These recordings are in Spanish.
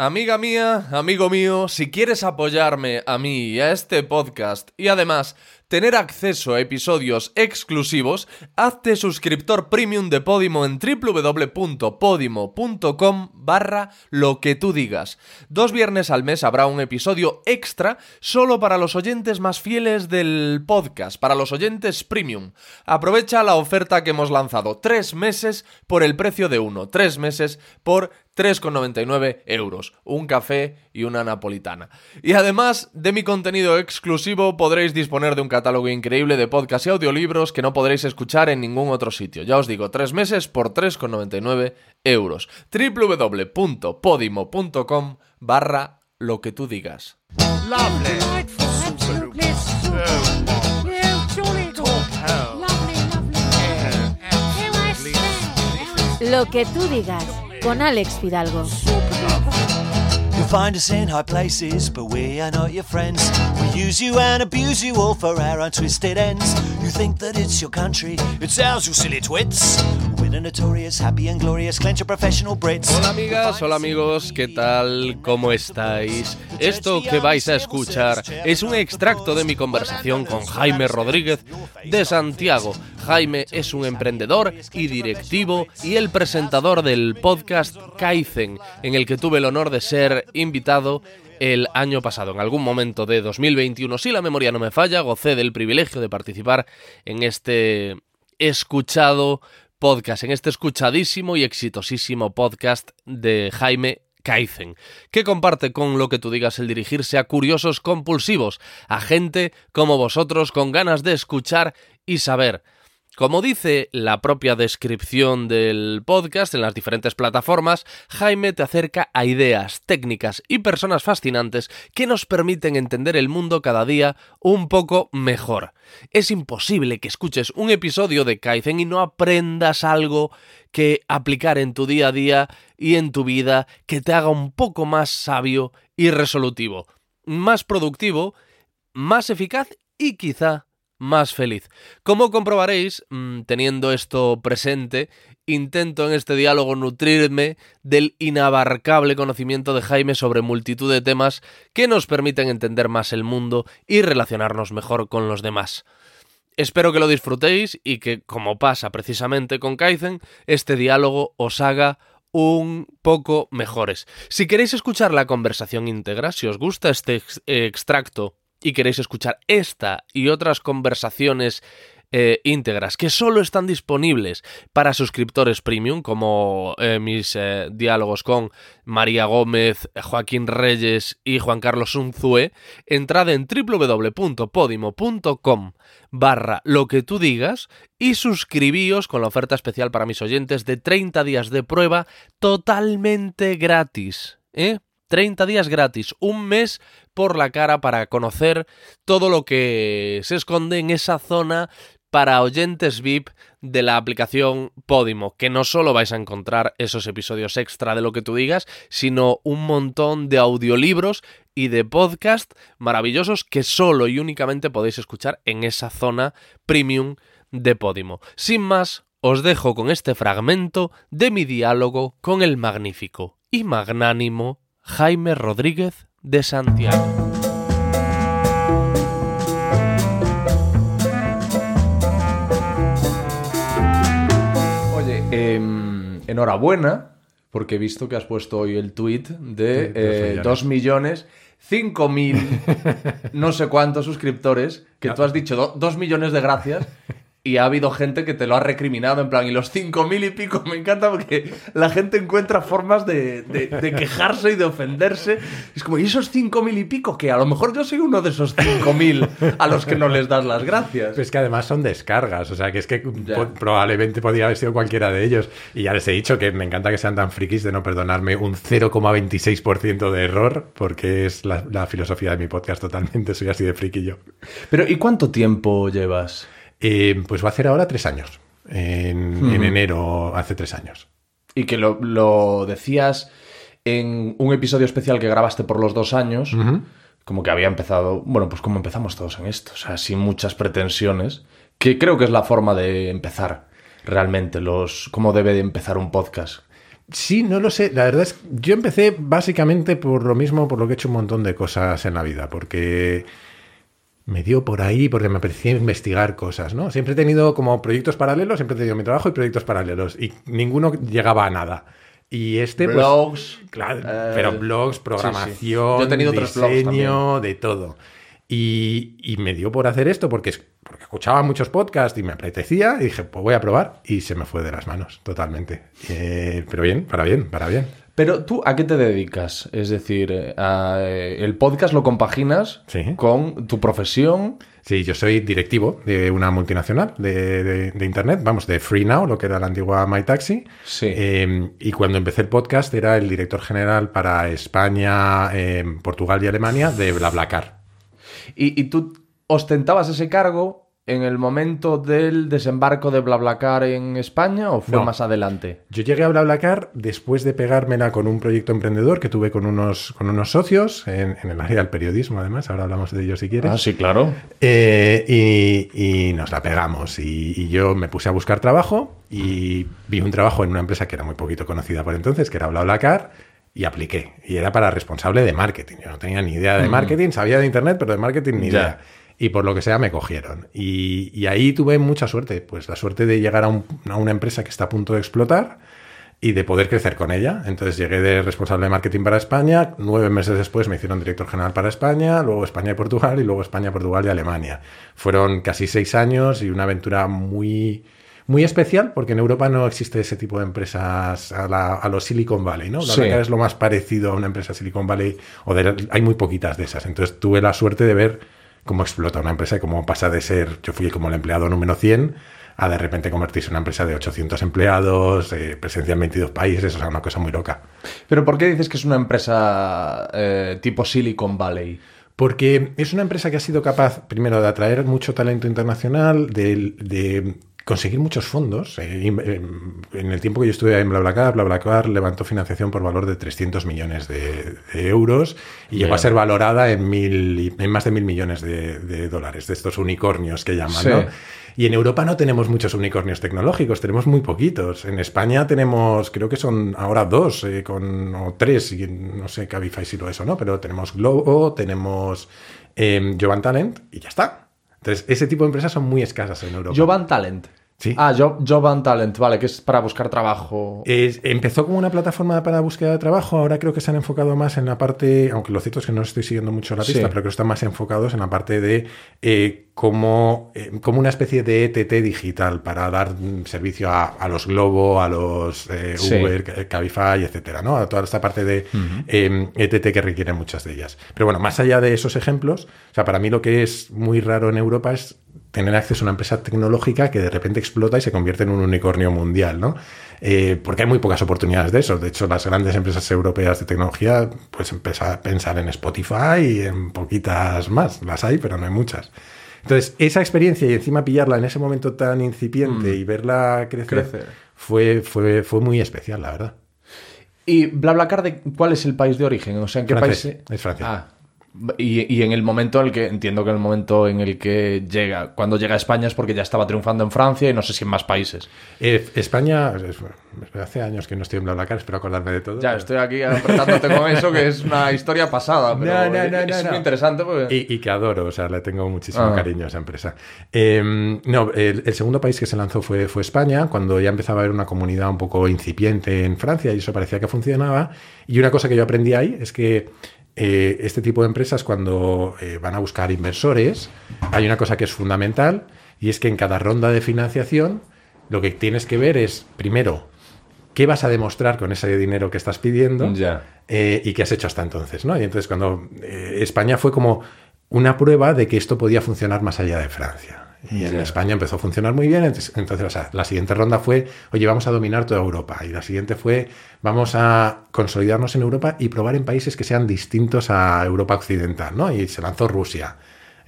Amiga mía, amigo mío, si quieres apoyarme a mí y a este podcast y además tener acceso a episodios exclusivos, hazte suscriptor premium de Podimo en www.podimo.com barra lo que tú digas. Dos viernes al mes habrá un episodio extra solo para los oyentes más fieles del podcast, para los oyentes premium. Aprovecha la oferta que hemos lanzado, tres meses por el precio de uno, tres meses por 3,99 euros, un café y una napolitana. Y además de mi contenido exclusivo podréis disponer de un catálogo increíble de podcasts y audiolibros que no podréis escuchar en ningún otro sitio. Ya os digo, tres meses por 3,99 euros. www.podimo.com barra lo que tú digas. Lo que tú digas con Alex Fidalgo. You'll find us in high places, but we are not your friends. We use you and abuse you all for our untwisted ends. You think that it's your country, it's ours, you silly twits. We're the notorious, happy and glorious, clench of professional Brits. Hola amigas, hola amigos, ¿qué tal? ¿Cómo estáis? Esto que vais a escuchar es un extracto de mi conversación con Jaime Rodríguez de Santiago. Jaime es un emprendedor y directivo y el presentador del podcast Kaizen, en el que tuve el honor de ser invitado el año pasado. En algún momento de 2021, si la memoria no me falla, gocé del privilegio de participar en este escuchado podcast, en este escuchadísimo y exitosísimo podcast de Jaime Kaizen, que comparte con lo que tú digas el dirigirse a curiosos compulsivos, a gente como vosotros con ganas de escuchar y saber. Como dice la propia descripción del podcast en las diferentes plataformas, Jaime te acerca a ideas, técnicas y personas fascinantes que nos permiten entender el mundo cada día un poco mejor. Es imposible que escuches un episodio de Kaizen y no aprendas algo que aplicar en tu día a día y en tu vida que te haga un poco más sabio y resolutivo, más productivo, más eficaz y quizá más feliz. Como comprobaréis, mm, teniendo esto presente, intento en este diálogo nutrirme del inabarcable conocimiento de Jaime sobre multitud de temas que nos permiten entender más el mundo y relacionarnos mejor con los demás. Espero que lo disfrutéis y que, como pasa precisamente con Kaizen, este diálogo os haga un poco mejores. Si queréis escuchar la conversación íntegra, si os gusta este ex extracto y queréis escuchar esta y otras conversaciones eh, íntegras que solo están disponibles para suscriptores premium, como eh, mis eh, diálogos con María Gómez, Joaquín Reyes y Juan Carlos Unzue, entrad en www.podimo.com barra lo que tú digas y suscribíos con la oferta especial para mis oyentes de 30 días de prueba totalmente gratis. ¿Eh? 30 días gratis, un mes por la cara para conocer todo lo que se esconde en esa zona para oyentes VIP de la aplicación Podimo, que no solo vais a encontrar esos episodios extra de lo que tú digas, sino un montón de audiolibros y de podcast maravillosos que solo y únicamente podéis escuchar en esa zona premium de Podimo. Sin más, os dejo con este fragmento de mi diálogo con el magnífico y magnánimo Jaime Rodríguez de Santiago. Oye, eh, enhorabuena, porque he visto que has puesto hoy el tweet de eh, 2 millones. 5 mil, no sé cuántos suscriptores, que tú has dicho 2 millones de gracias, y ha habido gente que te lo ha recriminado, en plan, y los cinco mil y pico, me encanta porque la gente encuentra formas de, de, de quejarse y de ofenderse. Es como, ¿y esos cinco mil y pico? Que a lo mejor yo soy uno de esos cinco mil a los que no les das las gracias. Pues que además son descargas, o sea, que es que po probablemente podría haber sido cualquiera de ellos. Y ya les he dicho que me encanta que sean tan frikis de no perdonarme un 0,26% de error, porque es la, la filosofía de mi podcast totalmente, soy así de friki yo. Pero, ¿y cuánto tiempo llevas? Eh, pues va a hacer ahora tres años. En, en enero hace tres años. Y que lo, lo decías en un episodio especial que grabaste por los dos años, como que había empezado, bueno, pues como empezamos todos en esto, o sea, sin muchas pretensiones, que creo que es la forma de empezar realmente, los cómo debe de empezar un podcast. Sí, no lo sé. La verdad es que yo empecé básicamente por lo mismo, por lo que he hecho un montón de cosas en la vida, porque me dio por ahí, porque me parecía investigar cosas, ¿no? Siempre he tenido como proyectos paralelos, siempre he tenido mi trabajo y proyectos paralelos, y ninguno llegaba a nada. Y este, pues, Blogs. claro, eh, pero blogs, sí, sí. programación, Yo he tenido tres blogs diseño, de todo. Y, y me dio por hacer esto porque, es- porque escuchaba muchos podcasts y me apetecía y dije, pues voy a probar y se me fue de las manos totalmente. Eh, pero bien, para bien, para bien. Pero tú, ¿a qué te dedicas? Es decir, eh, a- eh, el podcast lo compaginas Sí. con tu profesión. Sí, yo soy directivo de una multinacional de, de- de Internet, vamos, de Free Now, lo que era la antigua MyTaxi. Sí. Eh, y cuando empecé el podcast era el director general para España, eh, Portugal y Alemania de BlaBlaCar. Y, y tú ostentabas ese cargo en el momento del desembarco de BlaBlaCar en España o fue No. más adelante? Yo llegué a BlaBlaCar después de pegármela con un proyecto emprendedor que tuve con unos, con unos socios en, en el área del periodismo, además. Ahora hablamos de ello si quieres. Ah, sí, claro. Eh, y, y nos la pegamos. Y, y yo me puse a buscar trabajo y vi un trabajo en una empresa que era muy poquito conocida por entonces, que era BlaBlaCar, y apliqué. Y era para responsable de marketing. Yo no tenía ni idea de marketing, sabía de internet, pero de marketing ni Ya. Y por lo que sea me cogieron. Y, y ahí tuve mucha suerte. Pues la suerte de llegar a, un- a una empresa que está a punto de explotar y de poder crecer con ella. Entonces llegué de responsable de marketing para España, nueve meses después me hicieron director general para España, luego España y Portugal y luego España, Portugal y Alemania. Fueron casi seis años y una aventura muy, muy especial porque en Europa no existe ese tipo de empresas a, la- a los Silicon Valley, ¿no? La Sí. verdad es lo más parecido a una empresa Silicon Valley o de- hay muy poquitas de esas. Entonces tuve la suerte de ver cómo explota una empresa y cómo pasa de ser, yo fui como el empleado número 100 a de repente convertirse en una empresa de 800 empleados, eh, presencia en 22 países, o sea, una cosa muy loca. Pero ¿por qué dices que es una empresa eh, tipo Silicon Valley? Porque es una empresa que ha sido capaz, primero, de atraer mucho talento internacional, de, de conseguir muchos fondos. Eh, eh, en el tiempo que yo estuve en BlaBlaCar, BlaBlaCar levantó financiación por valor de 300 millones de, de euros y llegó a ser valorada en, mil, en más de mil millones de, de dólares, de estos unicornios que llaman. Sí. ¿no? Y en Europa no tenemos muchos unicornios tecnológicos, tenemos muy poquitos. En España tenemos, creo que son ahora dos, eh, con, o tres, y no sé Cabify si lo es o no, pero tenemos Globo, tenemos eh, Jovan Talent y ya está. Entonces, ese tipo de empresas son muy escasas en Europa. Jovan Talent. Sí. Ah, Jo- Jovan Talent, vale, que es para buscar trabajo. Es- empezó como una plataforma para búsqueda de trabajo, ahora creo que se han enfocado más en la parte, aunque lo cierto es que no estoy siguiendo mucho la pista, Sí. pero creo que están más enfocados en la parte de eh, como, eh, como una especie de ETT digital para dar mm, servicio a, a los Globo, a los eh, Sí. Uber, Ca- Cabify, etcétera, ¿no? A toda esta parte de eh, ETT que requieren muchas de ellas. Pero bueno, más allá de esos ejemplos, o sea, para mí lo que es muy raro en Europa es tener acceso a una empresa tecnológica que de repente explota y se convierte en un unicornio mundial, ¿no? Eh, porque hay muy pocas oportunidades de eso. De hecho, las grandes empresas europeas de tecnología, pues empieza a pensar en Spotify y en poquitas más. Las hay, pero no hay muchas. Entonces, esa experiencia y encima pillarla en ese momento tan incipiente y verla crecer, Crecer. Fue, fue, fue muy especial, la verdad. ¿Y BlaBlaCar de cuál es el país de origen? O sea, ¿en qué Francés, país? es Francia. Ah, y, y en el momento en el que, entiendo que en el momento en el que llega, cuando llega a España es porque ya estaba triunfando en Francia y no sé si en más países. Eh, España, es- hace años que no estoy en BlaBlaCar, espero acordarme de todo. Ya, pero- estoy aquí apretándote con eso, que es una historia pasada, pero No, no, no, es muy interesante porque... Y, y que adoro, o sea, le tengo muchísimo Ah. cariño a esa empresa. Eh, no, el, el segundo país que se lanzó fue, fue España, cuando ya empezaba a haber una comunidad un poco incipiente en Francia y eso parecía que funcionaba. Y una cosa que yo aprendí ahí es que eh, este tipo de empresas, cuando eh, van a buscar inversores, hay una cosa que es fundamental y es que en cada ronda de financiación lo que tienes que ver es, primero, qué vas a demostrar con ese dinero que estás pidiendo Ya. eh, y qué has hecho hasta entonces, ¿no? Y entonces cuando eh, España fue como una prueba de que esto podía funcionar más allá de Francia. Y en. España empezó a funcionar muy bien, entonces, entonces, o sea, la siguiente ronda fue, oye, vamos a dominar toda Europa. Y la siguiente fue, vamos a consolidarnos en Europa y probar en países que sean distintos a Europa occidental, ¿no? Y se lanzó Rusia.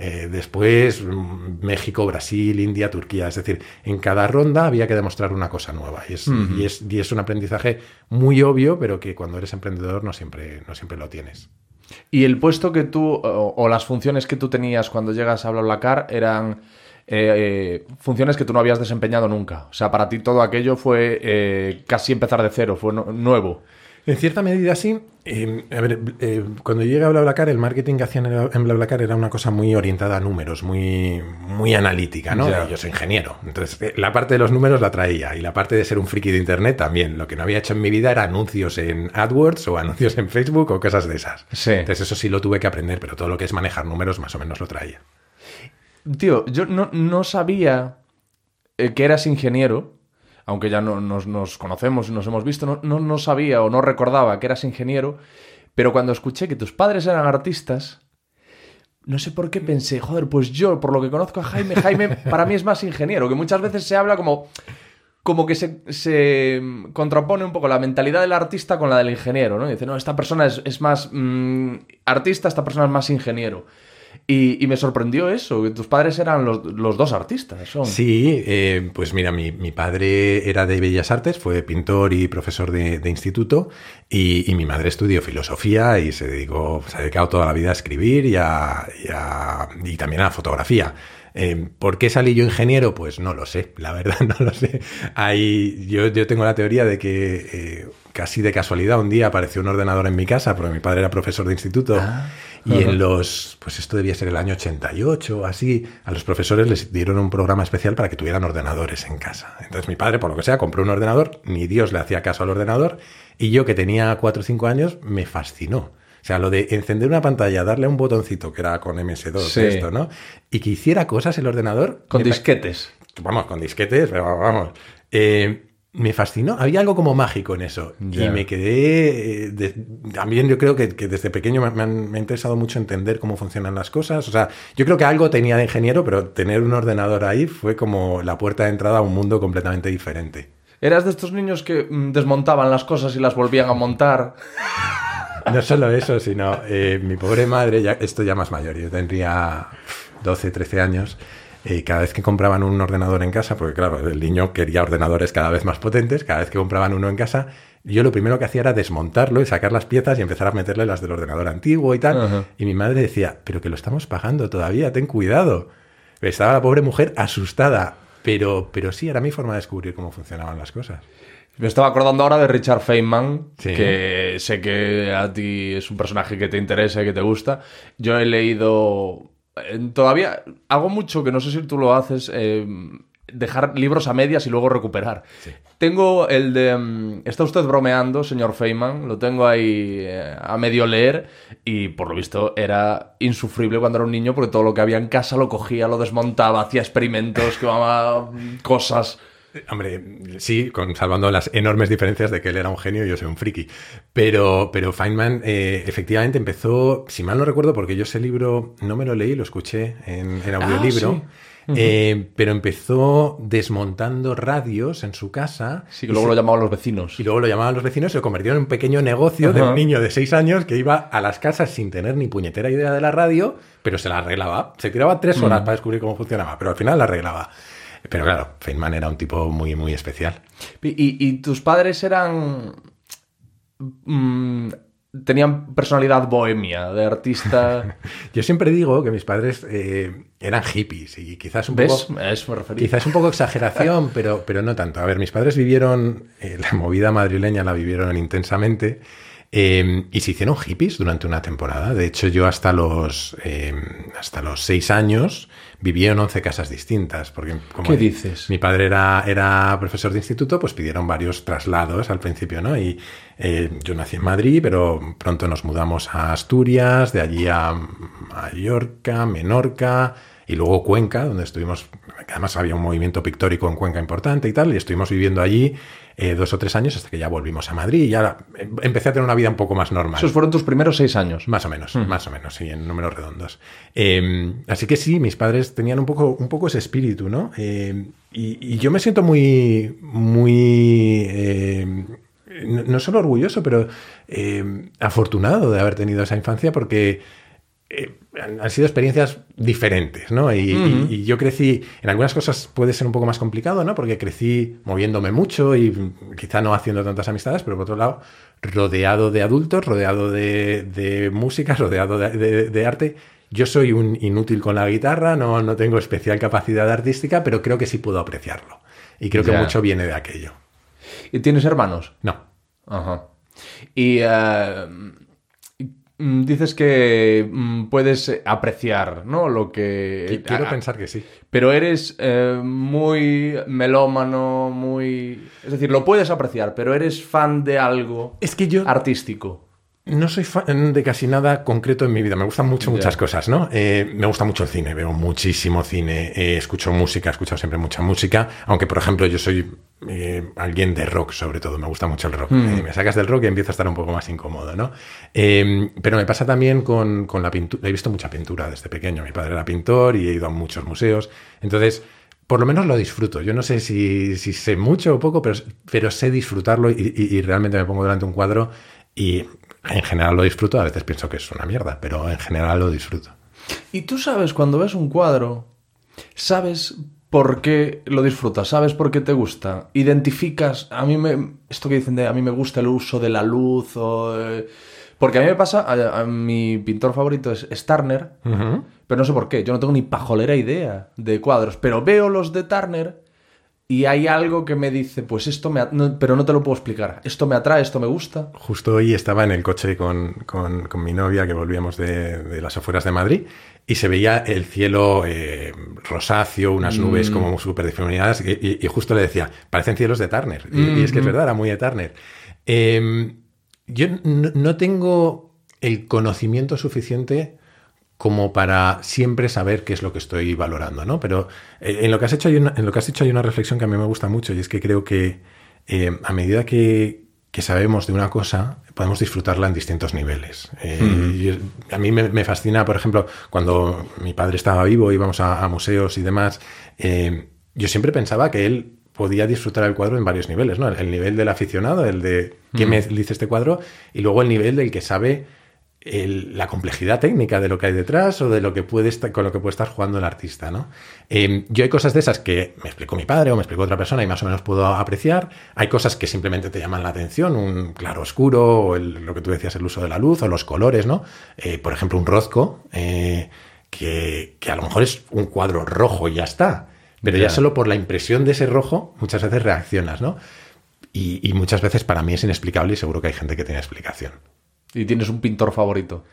Eh, después mm, México, Brasil, India, Turquía. Es decir, en cada ronda había que demostrar una cosa nueva. Y es, y es, y es un aprendizaje muy obvio, pero que cuando eres emprendedor no siempre, no siempre lo tienes. Y el puesto que tú, o, o las funciones que tú tenías cuando llegas a BlaBlaCar eran eh, funciones que tú no habías desempeñado nunca. O sea, para ti todo aquello fue eh, casi empezar de cero, fue no- nuevo. En cierta medida sí. Eh, a ver, eh, cuando llegué a BlaBlaCar, el marketing que hacían en BlaBlaCar era una cosa muy orientada a números, muy, muy analítica, ¿no? Ya. Yo soy ingeniero. Entonces, eh, la parte de los números la traía y la parte de ser un friki de Internet también. Lo que no había hecho en mi vida era anuncios en AdWords o anuncios en Facebook o cosas de esas. Sí. Entonces, eso sí lo tuve que aprender, pero todo lo que es manejar números más o menos lo traía. Tío, yo no, no sabía eh, que eras ingeniero, aunque ya no, nos, nos conocemos y nos hemos visto, no, no, no sabía o no recordaba que eras ingeniero, pero cuando escuché que tus padres eran artistas, no sé por qué pensé, joder, pues yo, por lo que conozco a Jaime, Jaime para mí es más ingeniero, que muchas veces se habla como... Como que se, se contrapone un poco la mentalidad del artista con la del ingeniero, ¿no? Dice, no, esta persona es, es más mm, artista, esta persona es más ingeniero. Y, me sorprendió eso, que tus padres eran los, los dos artistas. Son. Sí, eh, pues mira, mi, mi padre era de Bellas Artes, fue pintor y profesor de, de instituto, y, y mi madre estudió filosofía y se dedicó, se ha dedicado toda la vida a escribir y, a- y y también a fotografía. Eh, ¿Por qué salí yo ingeniero? Pues no lo sé, la verdad no lo sé. Hay, yo, yo tengo la teoría de que eh, casi de casualidad un día apareció un ordenador en mi casa, porque mi padre era profesor de instituto, y en los, pues esto debía ser el año 88 o así, a los profesores les dieron un programa especial para que tuvieran ordenadores en casa. Entonces mi padre, por lo que sea, compró un ordenador, ni Dios le hacía caso al ordenador, y yo que tenía 4 o 5 años, me fascinó. O sea, lo de encender una pantalla, darle un botoncito que era con MS2 Sí. esto, ¿no? Y que hiciera cosas el ordenador. Con disquetes. Vamos, con disquetes, pero vamos. Eh, me fascinó, había algo como mágico en eso. Y me quedé. eh, de- también yo creo que, que desde pequeño me, me han- me ha interesado mucho entender cómo funcionan las cosas. O sea, yo creo que algo tenía de ingeniero, pero tener un ordenador ahí fue como la puerta de entrada a un mundo completamente diferente. ¿Eras de estos niños que mm, desmontaban las cosas y las volvían a montar? No solo eso, sino eh, mi pobre madre, ya, esto ya más mayor, yo tendría 12, 13 años, eh, cada vez que compraban un ordenador en casa, porque claro, el niño quería ordenadores cada vez más potentes, cada vez que compraban uno en casa, yo lo primero que hacía era desmontarlo y sacar las piezas y empezar a meterle las del ordenador antiguo y tal. Y mi madre decía, pero que lo estamos pagando todavía, ten cuidado. Estaba la pobre mujer asustada, pero, pero sí, era mi forma de descubrir cómo funcionaban las cosas. Me estaba acordando ahora de Richard Feynman, Sí. que sé que a ti es un personaje que te interesa y que te gusta. Yo he leído... eh, Todavía hago mucho, que no sé si tú lo haces, eh, dejar libros a medias y luego recuperar. Tengo el de... mm, ¿Está usted bromeando, señor Feynman? Lo tengo ahí eh, a medio leer y por lo visto era insufrible cuando era un niño porque todo lo que había en casa lo cogía, lo desmontaba, hacía experimentos, que cosas... Hombre, sí, con, salvando las enormes diferencias de que él era un genio y yo soy un friki. Pero, pero Feynman eh, efectivamente empezó, si mal no recuerdo, porque yo ese libro no me lo leí, lo escuché en, en audiolibro. eh, pero empezó desmontando radios en su casa. Sí, que luego lo llamaban los vecinos. Y luego lo llamaban los vecinos y lo convirtieron en un pequeño negocio de un niño de 6 años que iba a las casas sin tener ni puñetera idea de la radio, pero se la arreglaba. Se tiraba tres horas para descubrir cómo funcionaba, pero al final la arreglaba. Pero claro, Feynman era un tipo muy, muy especial. ¿Y, y- tus padres eran... mm, tenían personalidad bohemia, de artista... Yo siempre digo que mis padres eh, eran hippies y quizás un ¿Ves? poco... A eso me refería. Quizás un poco exageración, pero, pero no tanto. A ver, mis padres vivieron, eh, la movida madrileña la vivieron intensamente eh, y se hicieron hippies durante una temporada. De hecho, yo hasta los, hasta los seis años viví en 11 casas distintas. Porque como ¿Qué dices? Mi padre era, era profesor de instituto, pues pidieron varios traslados al principio, ¿no? Y eh, yo nací en Madrid, pero pronto nos mudamos a Asturias, de allí a Mallorca, Menorca y luego Cuenca, donde estuvimos, además había un movimiento pictórico en Cuenca importante y tal, y estuvimos viviendo allí eh, dos o tres años hasta que ya volvimos a Madrid y ya em- empecé a tener una vida un poco más normal. Esos fueron tus primeros seis años. Más o menos, más o menos, sí, en números redondos. Eh, así que sí, mis padres tenían un poco, un poco ese espíritu, ¿no? Eh, y, y yo me siento muy, muy, eh, no, no solo orgulloso, pero eh, afortunado de haber tenido esa infancia porque eh, han, sido experiencias diferentes, ¿no? Y, y- y yo crecí, en algunas cosas puede ser un poco más complicado, ¿no? Porque crecí moviéndome mucho y quizá no haciendo tantas amistades, pero por otro lado, rodeado de adultos, rodeado de, de música, rodeado de, de- de arte Yo soy un inútil con la guitarra, no, no tengo especial capacidad artística, pero creo que sí puedo apreciarlo. Y creo que mucho viene de aquello. ¿Y tienes hermanos? No. Ajá. Y mm, dices que mm, puedes apreciar, ¿no? Lo que... Qui- Quiero Ah, pensar que sí. Pero eres eh, muy melómano, muy... Es decir, lo puedes apreciar, pero eres fan de algo Es que yo artístico. no soy fan de casi nada concreto en mi vida. Me gustan mucho muchas cosas, ¿no? Eh, me gusta mucho el cine, veo muchísimo cine, eh, escucho música, he escuchado siempre mucha música, aunque por ejemplo yo soy eh, alguien de rock sobre todo, me gusta mucho el rock. Eh, me sacas del rock y empiezo a estar un poco más incómodo, ¿no? Eh, pero me pasa también con, con la pintura, he visto mucha pintura desde pequeño, mi padre era pintor y he ido a muchos museos, entonces... Por lo menos lo disfruto. Yo no sé si, si sé mucho o poco, pero, pero sé disfrutarlo y, y- y realmente me pongo delante de un cuadro y en general lo disfruto. A veces pienso que es una mierda, pero en general lo disfruto. Y tú sabes, cuando ves un cuadro, sabes por qué lo disfrutas, sabes por qué te gusta. Identificas, a mí me, esto que dicen de a mí me gusta el uso de la luz o... eh, porque a mí me pasa, a, a mi pintor favorito es Starner, pero no sé por qué, yo no tengo ni pajolera idea de cuadros, pero veo los de Turner y hay algo que me dice, pues esto me... no- pero no te lo puedo explicar, esto me atrae, esto me gusta. Justo hoy estaba en el coche con, con- con mi novia, que volvíamos de, de las afueras de Madrid, y se veía el cielo eh, rosáceo, unas nubes como súper difuminadas, y, y- y justo le decía, parecen cielos de Turner. Y, y es que es verdad, era muy de Turner. Eh, yo no, no tengo el conocimiento suficiente como para siempre saber qué es lo que estoy valorando, ¿no? Pero eh, en lo que has hecho hay una, en lo que has dicho hay una reflexión que a mí me gusta mucho y es que creo que eh, a medida que, que sabemos de una cosa podemos disfrutarla en distintos niveles. Eh, y es- a mí me, me fascina, por ejemplo, cuando mi padre estaba vivo, íbamos a, a museos y demás, eh, yo siempre pensaba que él podía disfrutar el cuadro en varios niveles, ¿no? El, el nivel del aficionado, el de qué me dice este cuadro, y luego el nivel del que sabe el- la complejidad técnica de lo que hay detrás o de lo que puede estar, con lo que puede estar jugando el artista, ¿no? Eh, yo hay cosas de esas que me explicó mi padre o me explicó otra persona y más o menos puedo apreciar. Hay cosas que simplemente te llaman la atención, un claro oscuro, o el- lo que tú decías, el uso de la luz o los colores, ¿no? Eh, por ejemplo, un rozco, eh, que, que a lo mejor es un cuadro rojo y ya está. Pero ya Ya. solo por la impresión de ese rojo muchas veces reaccionas, ¿no? Y, y muchas veces para mí es inexplicable y seguro que hay gente que tiene explicación. Y tienes un pintor favorito.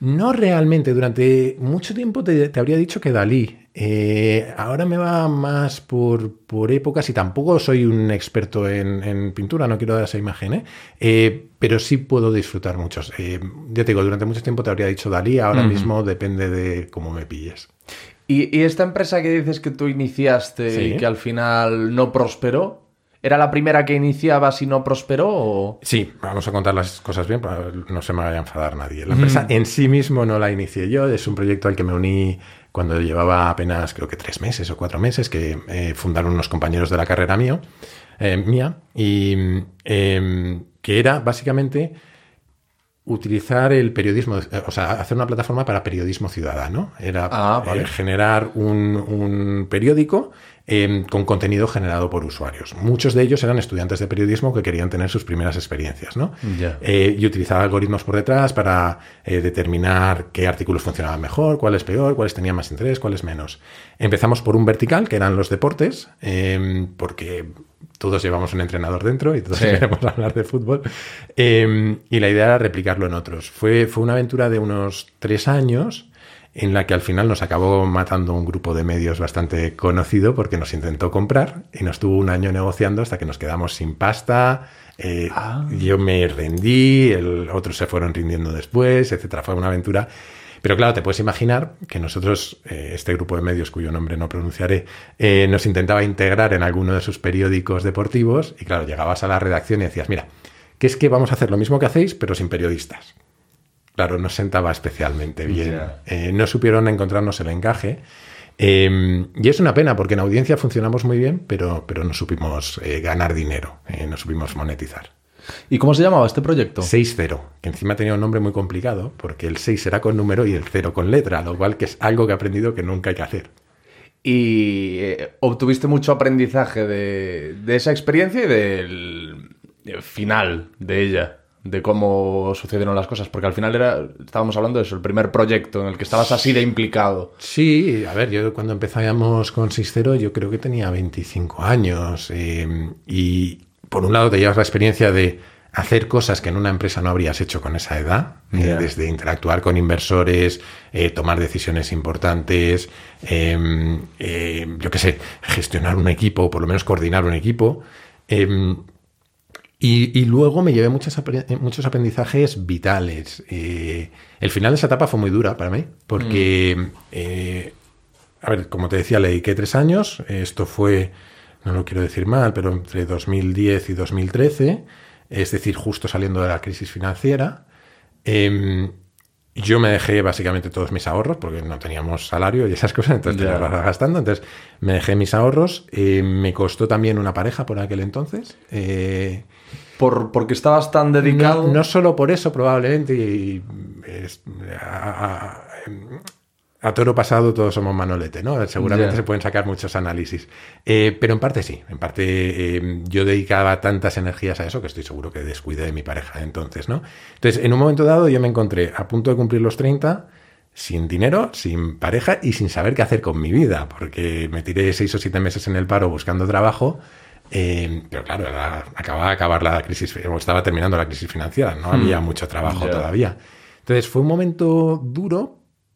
No realmente, durante mucho tiempo te, te habría dicho que Dalí. Eh, ahora me va más por, por épocas y tampoco soy un experto en, en pintura, no quiero dar esa imagen, ¿eh? Eh, pero sí puedo disfrutar muchos. Ya te digo, durante mucho tiempo te habría dicho Dalí, ahora mismo depende de cómo me pilles. ¿Y, y esta empresa que dices que tú iniciaste Sí. y que al final no prosperó? ¿Era la primera que iniciabas y no prosperó? O... Sí, vamos a contar las cosas bien para no se me vaya a enfadar nadie. La empresa en sí mismo no la inicié yo, es un proyecto al que me uní cuando llevaba apenas creo que tres meses o cuatro meses, que eh, fundaron unos compañeros de la carrera mío, eh, mía, y eh, que era básicamente utilizar el periodismo, eh, o sea, hacer una plataforma para periodismo ciudadano. Era Ah, vale. generar un, un periódico eh, con contenido generado por usuarios. Muchos de ellos eran estudiantes de periodismo que querían tener sus primeras experiencias, ¿no? Eh, y utilizar algoritmos por detrás para eh, determinar qué artículos funcionaban mejor, cuáles peor, cuáles tenían más interés, cuáles menos. Empezamos por un vertical, que eran los deportes, eh, porque todos llevamos un entrenador dentro y todos Sí. queremos hablar de fútbol. Eh, y la idea era replicarlo en otros. Fue, fue una aventura de unos tres años en la que al final nos acabó matando un grupo de medios bastante conocido porque nos intentó comprar y nos tuvo un año negociando hasta que nos quedamos sin pasta. eh, Yo me rendí, el, otros se fueron rindiendo después, etcétera. Fue una aventura. Pero claro, te puedes imaginar que nosotros, eh, este grupo de medios cuyo nombre no pronunciaré, eh, nos intentaba integrar en alguno de sus periódicos deportivos y claro, llegabas a la redacción y decías, mira, que es que vamos a hacer lo mismo que hacéis, pero sin periodistas. Claro, no sentaba especialmente bien. Eh, no supieron encontrarnos el encaje. Eh, y es una pena porque en audiencia funcionamos muy bien, pero, pero no supimos eh, ganar dinero, eh, no supimos monetizar. ¿Y cómo se llamaba este proyecto? 6-0, que encima tenía un nombre muy complicado porque el 6 era con número y el 0 con letra, lo cual que es algo que he aprendido que nunca hay que hacer. Y obtuviste mucho aprendizaje de, de esa experiencia y del final de ella. De cómo sucedieron las cosas, porque al final era, estábamos hablando de eso, el primer proyecto en el que estabas así de implicado. Sí, a ver, yo cuando empezábamos con Sistero yo creo que tenía 25 años eh, y por un lado te llevas la experiencia de hacer cosas que en una empresa no habrías hecho con esa edad, eh, desde interactuar con inversores, eh, tomar decisiones importantes, eh, eh, yo qué sé, gestionar un equipo, o por lo menos coordinar un equipo. Y, y luego me llevé muchos, apre- eh, muchos aprendizajes vitales. Eh, el final de esa etapa fue muy dura para mí, porque, eh, a ver, como te decía, le dediqué tres años. Esto fue, no lo quiero decir mal, pero entre 2010 y 2013, es decir, justo saliendo de la crisis financiera. Em, yo me dejé básicamente todos mis ahorros porque no teníamos salario y esas cosas, entonces Ya. te las gastando. Entonces me dejé mis ahorros. me costó también una pareja por aquel entonces. Por, porque estabas tan dedicado. no, no solo por eso, probablemente. Y es- a, a- a toro pasado todos somos manolete, ¿no? Seguramente se pueden sacar muchos análisis. Eh, pero en parte sí. En parte eh, yo dedicaba tantas energías a eso que estoy seguro que descuidé de mi pareja entonces, ¿no? Entonces, en un momento dado yo me encontré a punto de cumplir los 30 sin dinero, sin pareja y sin saber qué hacer con mi vida, porque me tiré seis o siete meses en el paro buscando trabajo. Eh, pero claro, era- acababa de acabar la crisis, o estaba terminando la crisis financiera, no había mucho trabajo todavía. Entonces fue un momento duro,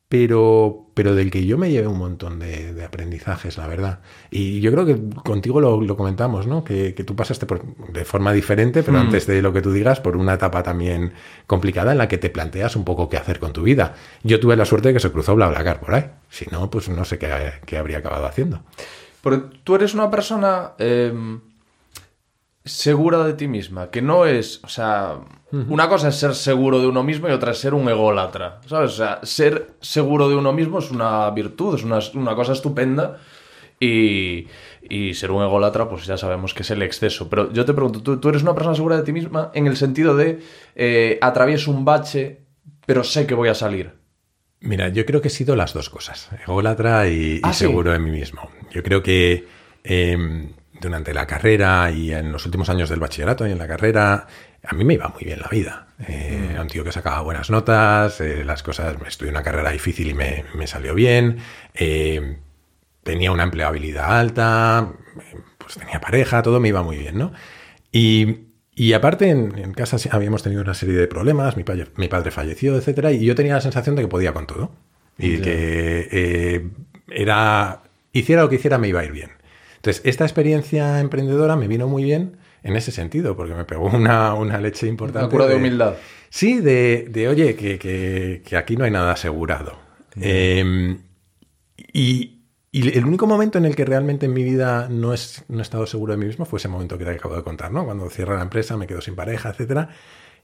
pero, pero del que yo me llevé un montón de, de aprendizajes, la verdad. Y yo creo que contigo lo, lo comentamos, ¿no? Que, que tú pasaste por, de forma diferente, pero antes de lo que tú digas, por una etapa también complicada en la que te planteas un poco qué hacer con tu vida. Yo tuve la suerte de que se cruzó BlaBlaCar por ahí. Si no, pues no sé qué, qué habría acabado haciendo. Porque tú eres una persona eh, segura de ti misma, que no es, o sea, una cosa es ser seguro de uno mismo y otra es ser un ególatra, ¿sabes? O sea, ser seguro de uno mismo es una virtud, es una, una cosa estupenda y, y ser un ególatra, pues ya sabemos que es el exceso. Pero yo te pregunto, ¿tú, tú eres una persona segura de ti misma en el sentido de eh, atravieso un bache, pero sé que voy a salir? Mira, yo creo que he sido las dos cosas, ególatra y, y Ah, ¿sí? seguro de mí mismo. Yo creo que eh, durante la carrera y en los últimos años del bachillerato y en la carrera, a mí me iba muy bien la vida. Eh, Era un tío que sacaba buenas notas, eh, las cosas, estudié una carrera difícil y me, me salió bien, eh, tenía una empleabilidad alta, eh, pues tenía pareja, todo me iba muy bien, ¿no? Y, y aparte en, en casa habíamos tenido una serie de problemas, mi, padre- mi padre falleció, etcétera, y yo tenía la sensación de que podía con todo. Y que eh, era, hiciera lo que hiciera me iba a ir bien. Entonces, esta experiencia emprendedora me vino muy bien en ese sentido, porque me pegó una, una leche importante. Una cura de humildad. Sí, de, de, oye, que, que- que aquí no hay nada asegurado. Eh, y, y el único momento en el que realmente en mi vida no, es, no he estado seguro de mí mismo fue ese momento que te acabo de contar, ¿no? Cuando cierra la empresa, me quedo sin pareja, etcétera,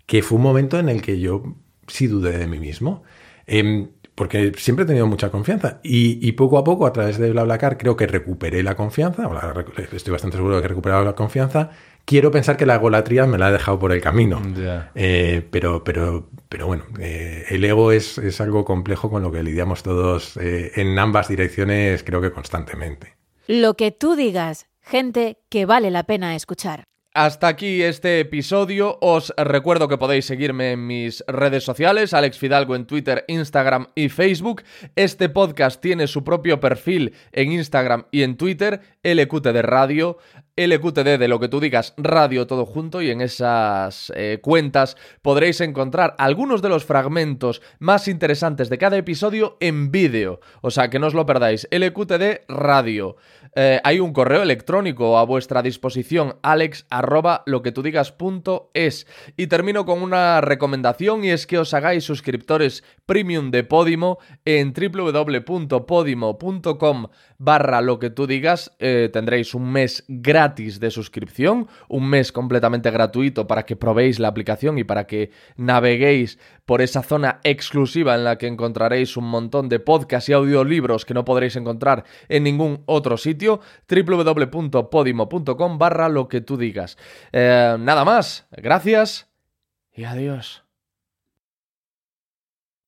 que fue un momento en el que yo sí dudé de mí mismo. Em, porque siempre he tenido mucha confianza y, poco a poco a través de BlaBlaCar creo que recuperé la confianza, o la estoy bastante seguro de que he recuperado la confianza. Quiero pensar que la golatría me la he dejado por el camino. Eh, pero, pero, pero bueno, eh, el ego es, es algo complejo con lo que lidiamos todos eh, en ambas direcciones, creo que constantemente. Lo que tú digas, gente que vale la pena escuchar. Hasta aquí este episodio. Os recuerdo que podéis seguirme en mis redes sociales, Alex Fidalgo en Twitter, Instagram y Facebook. Este podcast tiene su propio perfil en Instagram y en Twitter, LQT de Radio, LQTD de lo que tú digas, radio todo junto y en esas eh, cuentas podréis encontrar algunos de los fragmentos más interesantes de cada episodio en vídeo. O sea, que no os lo perdáis. LQTD Radio. Eh, hay un correo electrónico a vuestra disposición, alex arroba lo que tú digas punto es. Y termino con una recomendación y es que os hagáis suscriptores premium de Podimo en www.podimo.com barra lo que tú digas. Eh, tendréis un mes gratis de suscripción, un mes completamente gratuito para que probéis la aplicación y para que naveguéis por esa zona exclusiva en la que encontraréis un montón de podcasts y audiolibros que no podréis encontrar en ningún otro sitio, www.podimo.com barra lo que tú digas. Eh, nada más, gracias y adiós.